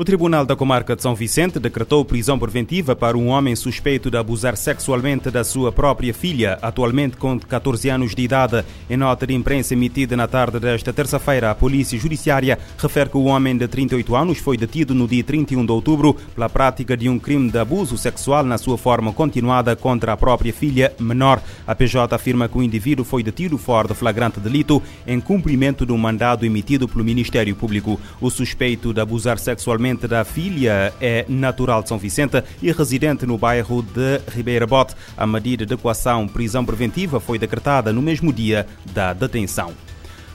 O Tribunal da Comarca de São Vicente decretou prisão preventiva para um homem suspeito de abusar sexualmente da sua própria filha, atualmente com 14 anos de idade. Em nota de imprensa emitida na tarde desta terça-feira, a Polícia Judiciária refere que o homem de 38 anos foi detido no dia 31 de outubro pela prática de um crime de abuso sexual na sua forma continuada contra a própria filha menor. A PJ afirma que o indivíduo foi detido fora de flagrante delito em cumprimento de um mandado emitido pelo Ministério Público. O suspeito de abusar sexualmente da filha é natural de São Vicente e residente no bairro de Ribeira Bote. A medida de equação prisão preventiva foi decretada no mesmo dia da detenção.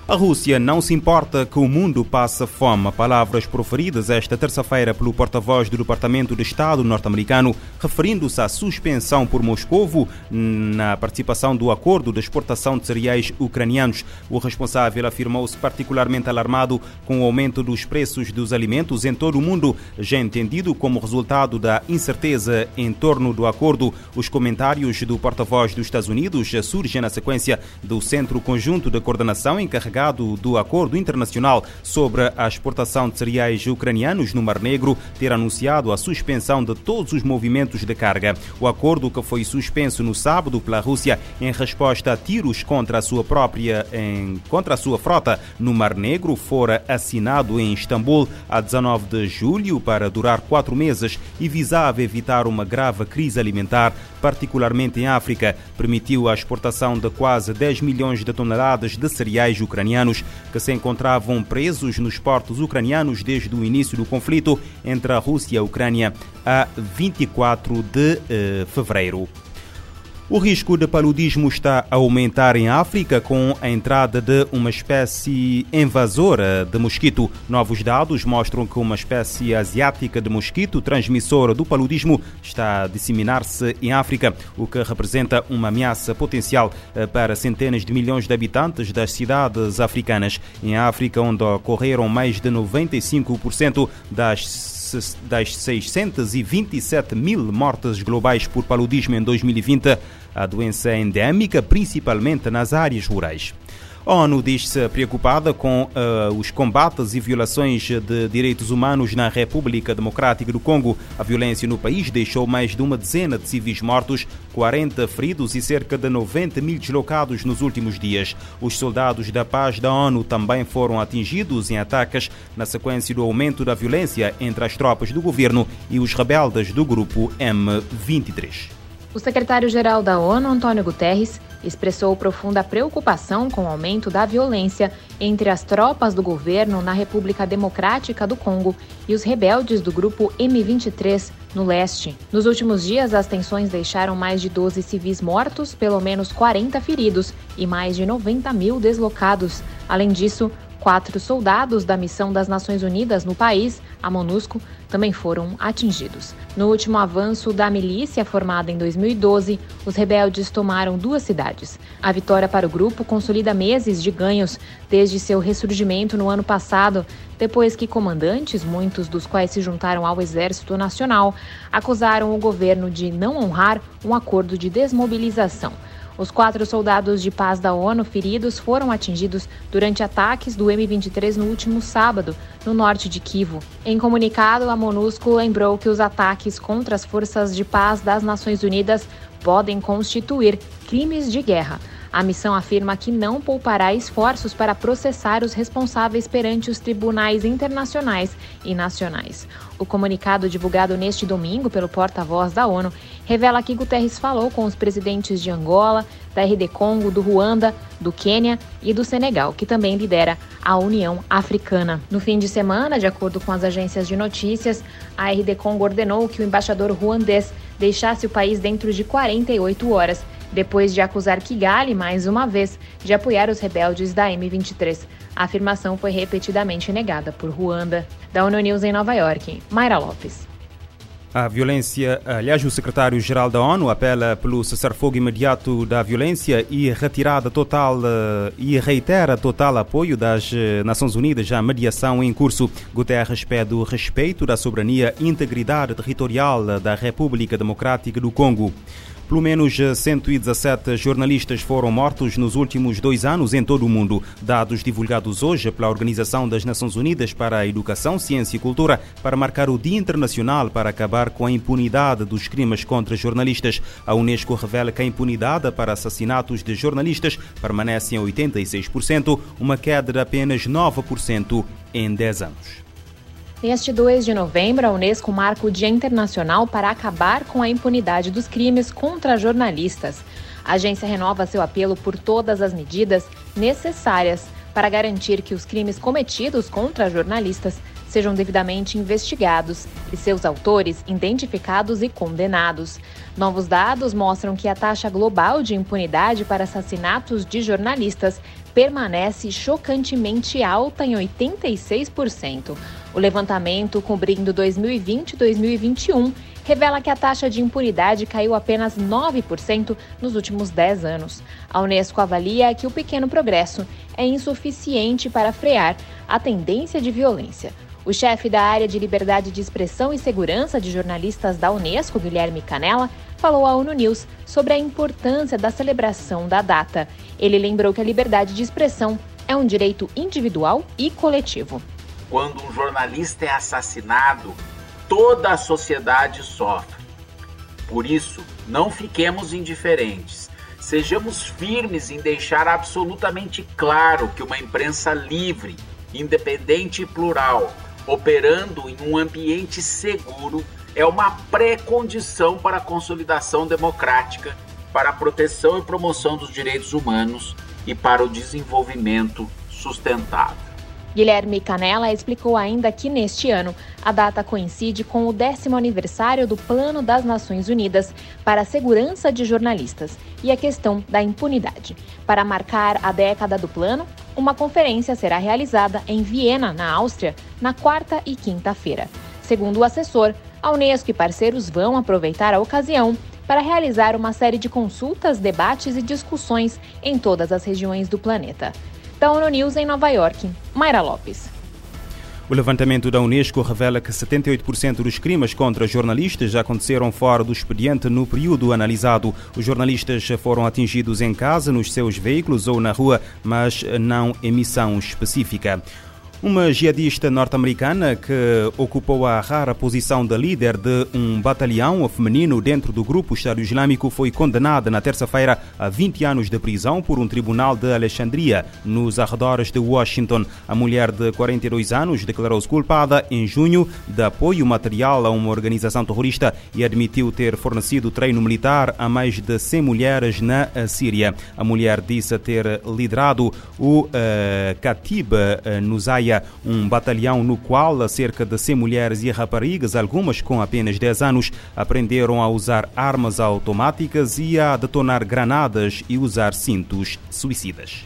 A Rússia não se importa que o mundo passe fome. Palavras proferidas esta terça-feira pelo porta-voz do Departamento de Estado norte-americano, referindo-se à suspensão por Moscovo na participação do acordo de exportação de cereais ucranianos. O responsável afirmou-se particularmente alarmado com o aumento dos preços dos alimentos em todo o mundo, já entendido como resultado da incerteza em torno do acordo. Os comentários do porta-voz dos Estados Unidos surgem na sequência do Centro Conjunto de Coordenação encarregado do Acordo Internacional sobre a exportação de cereais ucranianos no Mar Negro ter anunciado a suspensão de todos os movimentos de carga. O acordo que foi suspenso no sábado pela Rússia em resposta a tiros contra a sua própria em, contra a sua frota no Mar Negro fora assinado em Istambul a 19 de julho para durar quatro meses e visava evitar uma grave crise alimentar, particularmente em África. Permitiu a exportação de quase 10 milhões de toneladas de cereais ucranianos que se encontravam presos nos portos ucranianos desde o início do conflito entre a Rússia e a Ucrânia a 24 de uh, fevereiro. O risco de paludismo está a aumentar em África com a entrada de uma espécie invasora de mosquito. Novos dados mostram que uma espécie asiática de mosquito transmissora do paludismo está a disseminar-se em África, o que representa uma ameaça potencial eh, para centenas de milhões de habitantes das cidades africanas. Em África, onde ocorreram mais de 95% das das 627 mil mortes globais por paludismo em 2020, a doença é endémica principalmente nas áreas rurais. A ONU diz-se preocupada com uh, os combates e violações de direitos humanos na República Democrática do Congo. A violência no país deixou mais de uma dezena de civis mortos, 40 feridos e cerca de 90 mil deslocados nos últimos dias. Os soldados da paz da ONU também foram atingidos em ataques na sequência do aumento da violência entre as tropas do governo e os rebeldes do grupo M23. O secretário-geral da ONU, Antônio Guterres, expressou profunda preocupação com o aumento da violência entre as tropas do governo na República Democrática do Congo e os rebeldes do grupo M23 no leste. Nos últimos dias, as tensões deixaram mais de 12 civis mortos, pelo menos 40 feridos e mais de 90 mil deslocados. Além disso, Quatro soldados da missão das Nações Unidas no país, a MONUSCO, também foram atingidos. No último avanço da milícia formada em 2012, os rebeldes tomaram duas cidades. A vitória para o grupo consolida meses de ganhos desde seu ressurgimento no ano passado, depois que comandantes, muitos dos quais se juntaram ao Exército Nacional, acusaram o governo de não honrar um acordo de desmobilização. Os quatro soldados de paz da ONU feridos foram atingidos durante ataques do M23 no último sábado, no norte de Kivu. Em comunicado, a MONUSCO lembrou que os ataques contra as forças de paz das Nações Unidas podem constituir crimes de guerra. A missão afirma que não poupará esforços para processar os responsáveis perante os tribunais internacionais e nacionais. O comunicado divulgado neste domingo pelo porta-voz da ONU revela que Guterres falou com os presidentes de Angola, da RD Congo, do Ruanda, do Quênia e do Senegal, que também lidera a União Africana. No fim de semana, de acordo com as agências de notícias, a RD Congo ordenou que o embaixador ruandês deixasse o país dentro de 48 horas depois de acusar Kigali, mais uma vez, de apoiar os rebeldes da M23. A afirmação foi repetidamente negada por Ruanda. Da ONU News em Nova York, Mayra Lopes. A violência, aliás, o secretário-geral da ONU apela pelo cessar-fogo imediato da violência e retirada total eh, e reitera total apoio das eh, Nações Unidas à mediação em curso. Guterres pede o respeito da soberania e integridade territorial da República Democrática do Congo. Pelo menos 117 jornalistas foram mortos nos últimos dois anos em todo o mundo. Dados divulgados hoje pela Organização das Nações Unidas para a Educação, Ciência e Cultura para marcar o Dia Internacional para acabar com a impunidade dos crimes contra jornalistas. A Unesco revela que a impunidade para assassinatos de jornalistas permanece em 86%, uma queda de apenas 9% em 10 anos. Neste 2 de novembro, a Unesco marca o Dia Internacional para acabar com a impunidade dos crimes contra jornalistas. A agência renova seu apelo por todas as medidas necessárias para garantir que os crimes cometidos contra jornalistas sejam devidamente investigados e seus autores identificados e condenados. Novos dados mostram que a taxa global de impunidade para assassinatos de jornalistas permanece chocantemente alta em 86%. O levantamento cobrindo 2020 e 2021 revela que a taxa de impunidade caiu apenas 9% nos últimos 10 anos. A Unesco avalia que o pequeno progresso é insuficiente para frear a tendência de violência. O chefe da área de liberdade de expressão e segurança de jornalistas da Unesco, Guilherme Canella, falou à ONU News sobre a importância da celebração da data. Ele lembrou que a liberdade de expressão é um direito individual e coletivo. Quando um jornalista é assassinado, toda a sociedade sofre. Por isso, não fiquemos indiferentes. Sejamos firmes em deixar absolutamente claro que uma imprensa livre, independente e plural operando em um ambiente seguro é uma pré-condição para a consolidação democrática, para a proteção e promoção dos direitos humanos e para o desenvolvimento sustentável. Guilherme Canella explicou ainda que neste ano a data coincide com o décimo aniversário do Plano das Nações Unidas para a Segurança de Jornalistas e a questão da impunidade. Para marcar a década do plano, uma conferência será realizada em Viena, na Áustria, na quarta e quinta-feira. Segundo o assessor, a Unesco e parceiros vão aproveitar a ocasião para realizar uma série de consultas, debates e discussões em todas as regiões do planeta. Da ONU News em Nova York, Mayra Lopes. O levantamento da Unesco revela que 78% dos crimes contra jornalistas já aconteceram fora do expediente no período analisado. Os jornalistas foram atingidos em casa, nos seus veículos ou na rua, mas não em missão específica. Uma jihadista norte-americana que ocupou a rara posição de líder de um batalhão feminino dentro do grupo Estado Islâmico foi condenada na terça-feira a 20 anos de prisão por um tribunal de Alexandria, nos arredores de Washington. A mulher de 42 anos declarou-se culpada em junho de apoio material a uma organização terrorista e admitiu ter fornecido treino militar a mais de 100 mulheres na Síria. A mulher disse ter liderado o uh, Katib uh, Um batalhão no qual cerca de 100 mulheres e raparigas, algumas com apenas 10 anos, aprenderam a usar armas automáticas e a detonar granadas e usar cintos suicidas.